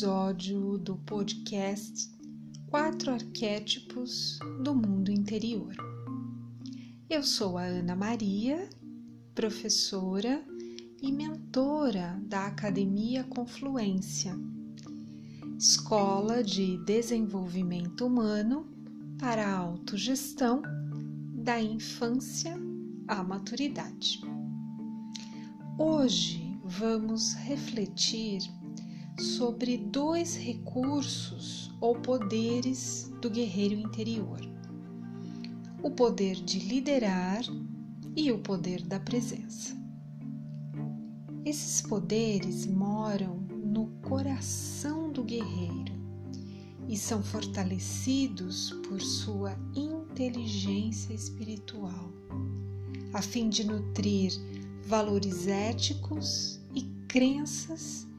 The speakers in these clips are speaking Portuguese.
Episódio do podcast Quatro Arquétipos do Mundo Interior. Eu sou a Ana Maria, professora e mentora da Academia Confluência, Escola de Desenvolvimento Humano para a Autogestão da Infância à Maturidade. Hoje vamos refletir sobre dois recursos ou poderes do guerreiro interior: o poder de liderar e o poder da presença. Esses poderes moram no coração do guerreiro e são fortalecidos por sua inteligência espiritual, a fim de nutrir valores éticos e crenças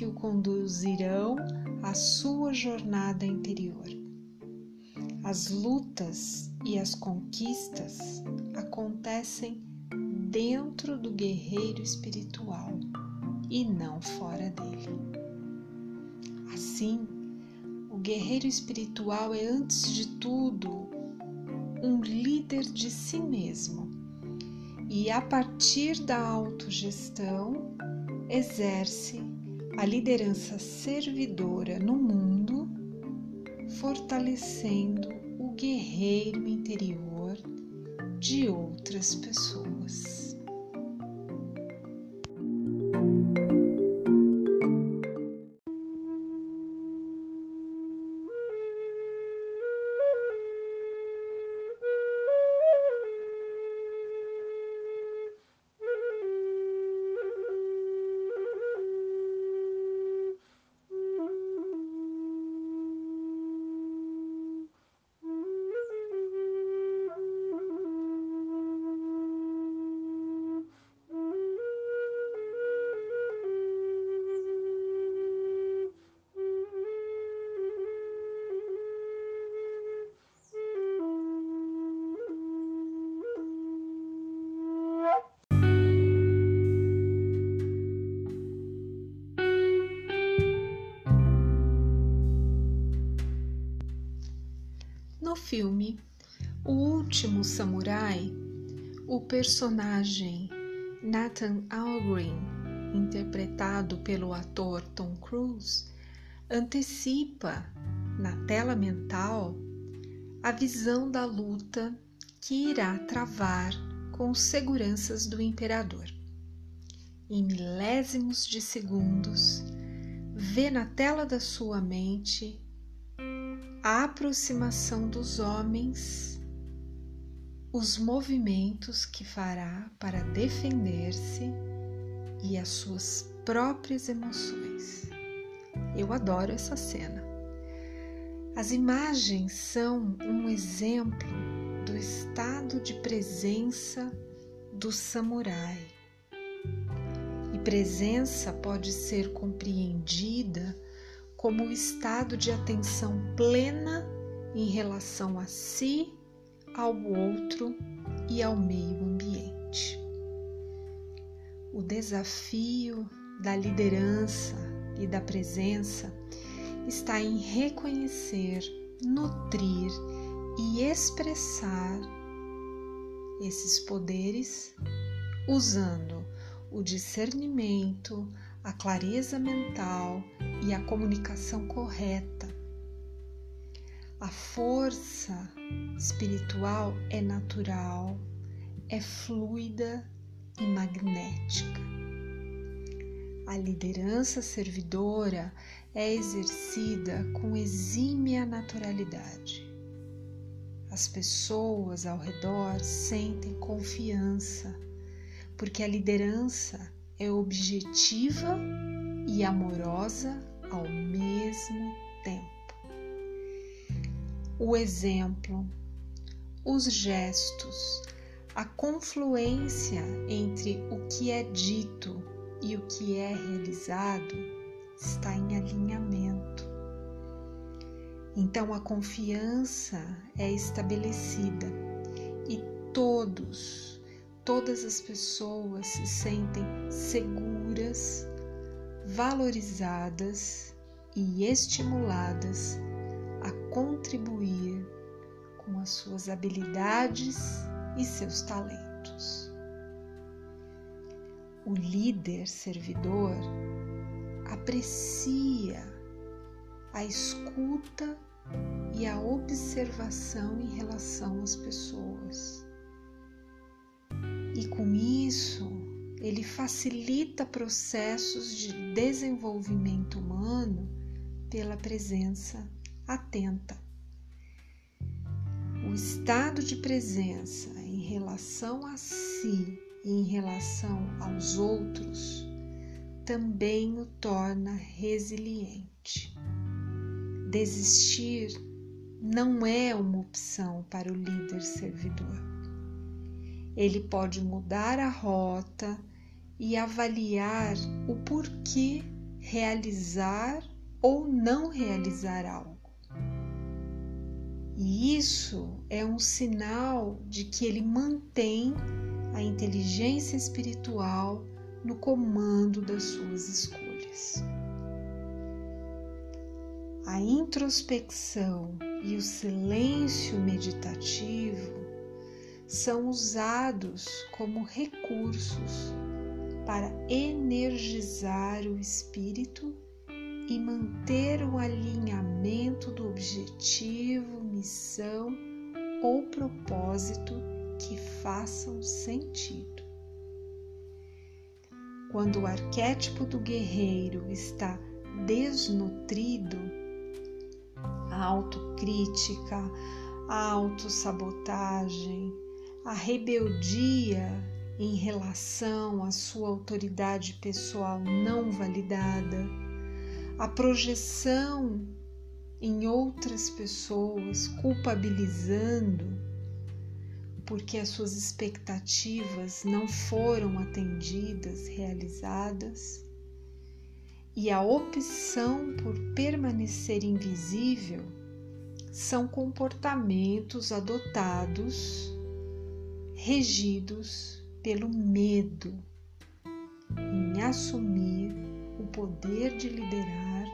que o conduzirão à sua jornada interior. As lutas e as conquistas acontecem dentro do guerreiro espiritual e não fora dele. Assim, o guerreiro espiritual é, antes de tudo, um líder de si mesmo e, a partir da autogestão, exerce a liderança servidora no mundo, fortalecendo o guerreiro interior de outras pessoas. Filme O Último Samurai, o personagem Nathan Algren, interpretado pelo ator Tom Cruise, antecipa na tela mental a visão da luta que irá travar com os seguranças do imperador. Em milésimos de segundos, vê na tela da sua mente a aproximação dos homens, os movimentos que fará para defender-se e as suas próprias emoções. Eu adoro essa cena. As imagens são um exemplo do estado de presença do samurai. E presença pode ser compreendida como o estado de atenção plena em relação a si, ao outro e ao meio ambiente. O desafio da liderança e da presença está em reconhecer, nutrir e expressar esses poderes usando o discernimento, a clareza mental e a comunicação correta. A força espiritual é natural, é fluida e magnética. A liderança servidora é exercida com exímia naturalidade. As pessoas ao redor sentem confiança, porque a liderança é objetiva e amorosa ao mesmo tempo. O exemplo, os gestos, a confluência entre o que é dito e o que é realizado está em alinhamento. Então a confiança é estabelecida e todos todas as pessoas se sentem seguras valorizadas e estimuladas a contribuir com as suas habilidades e seus talentos. O líder servidor aprecia a escuta e a observação em relação às pessoas. E com isso, ele facilita processos de desenvolvimento humano pela presença atenta. O estado de presença em relação a si e em relação aos outros também o torna resiliente. Desistir não é uma opção para o líder servidor. Ele pode mudar a rota e avaliar o porquê realizar ou não realizar algo. E isso é um sinal de que ele mantém a inteligência espiritual no comando das suas escolhas. A introspecção e o silêncio meditativo são usados como recursos para energizar o espírito e manter o alinhamento do objetivo, missão ou propósito que façam sentido. Quando o arquétipo do guerreiro está desnutrido, a autocrítica, a autossabotagem, a rebeldia em relação à sua autoridade pessoal não validada, a projeção em outras pessoas, culpabilizando porque as suas expectativas não foram atendidas, realizadas, e a opção por permanecer invisível são comportamentos adotados, regidos pelo medo em assumir o poder de liderar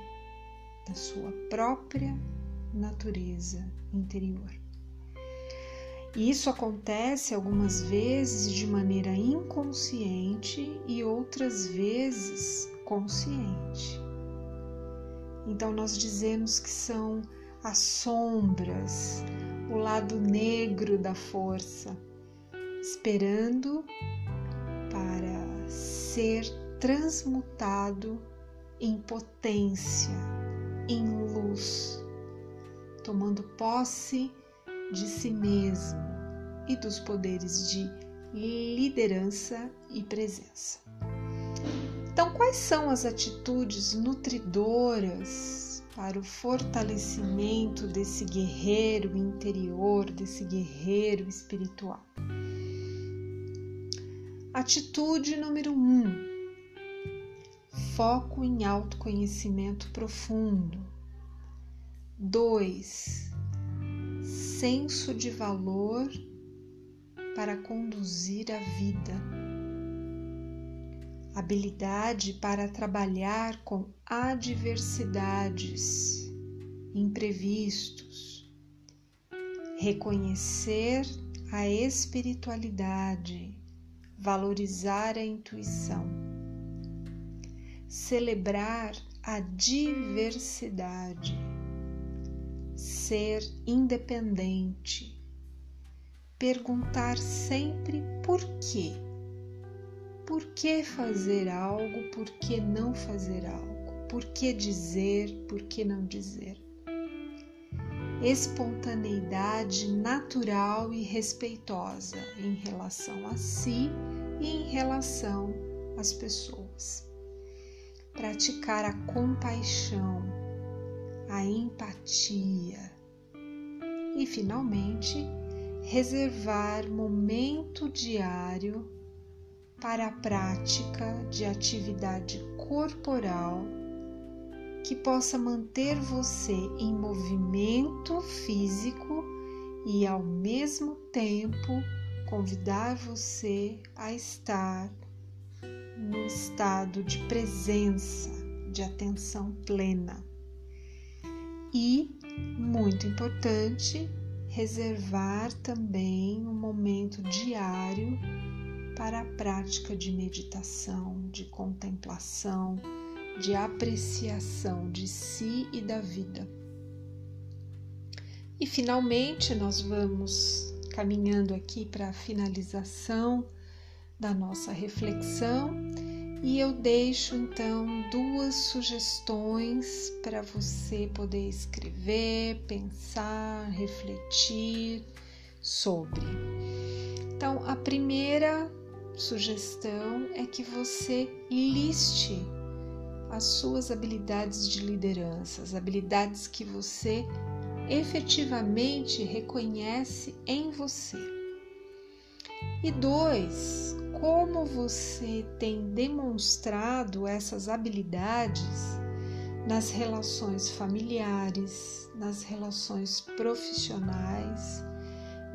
da sua própria natureza interior. Isso acontece algumas vezes de maneira inconsciente e outras vezes consciente. Então, nós dizemos que são as sombras, o lado negro da força, esperando para ser transmutado em potência, em luz, tomando posse de si mesmo e dos poderes de liderança e presença. Então, quais são as atitudes nutridoras para o fortalecimento desse guerreiro interior, desse guerreiro espiritual? Atitude número um: foco em autoconhecimento profundo. 2. Senso de valor para conduzir a vida. Habilidade para trabalhar com adversidades, imprevistos. Reconhecer a espiritualidade valorizar a intuição, celebrar a diversidade, ser independente, perguntar sempre por quê. Por que fazer algo, por que não fazer algo? Por que dizer, por que não dizer? Espontaneidade natural e respeitosa em relação a si e em relação às pessoas. Praticar a compaixão, a empatia e, finalmente, reservar momento diário para a prática de atividade corporal que possa manter você em movimento físico e ao mesmo tempo convidar você a estar no estado de presença, de atenção plena. E, muito importante, reservar também um momento diário para a prática de meditação, de contemplação, de apreciação de si e da vida. E finalmente nós vamos caminhando aqui para a finalização da nossa reflexão e eu deixo então duas sugestões para você poder escrever, pensar, refletir sobre. Então, a primeira sugestão é que você liste as suas habilidades de liderança, as habilidades que você efetivamente reconhece em você. E dois, como você tem demonstrado essas habilidades nas relações familiares, nas relações profissionais,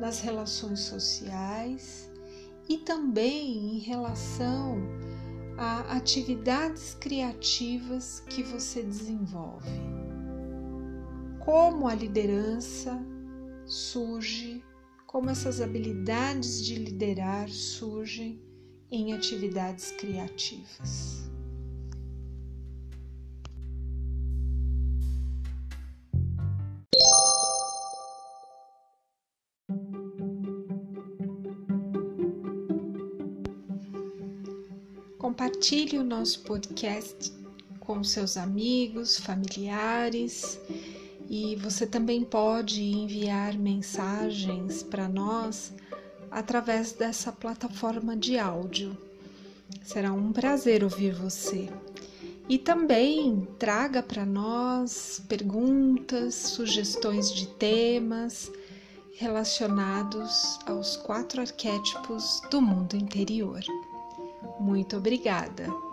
nas relações sociais e também em relação a atividades criativas que você desenvolve. Como a liderança surge, como essas habilidades de liderar surgem em atividades criativas. Compartilhe o nosso podcast com seus amigos, familiares e você também pode enviar mensagens para nós através dessa plataforma de áudio. Será um prazer ouvir você. E também traga para nós perguntas, sugestões de temas relacionados aos quatro arquétipos do mundo interior. Muito obrigada!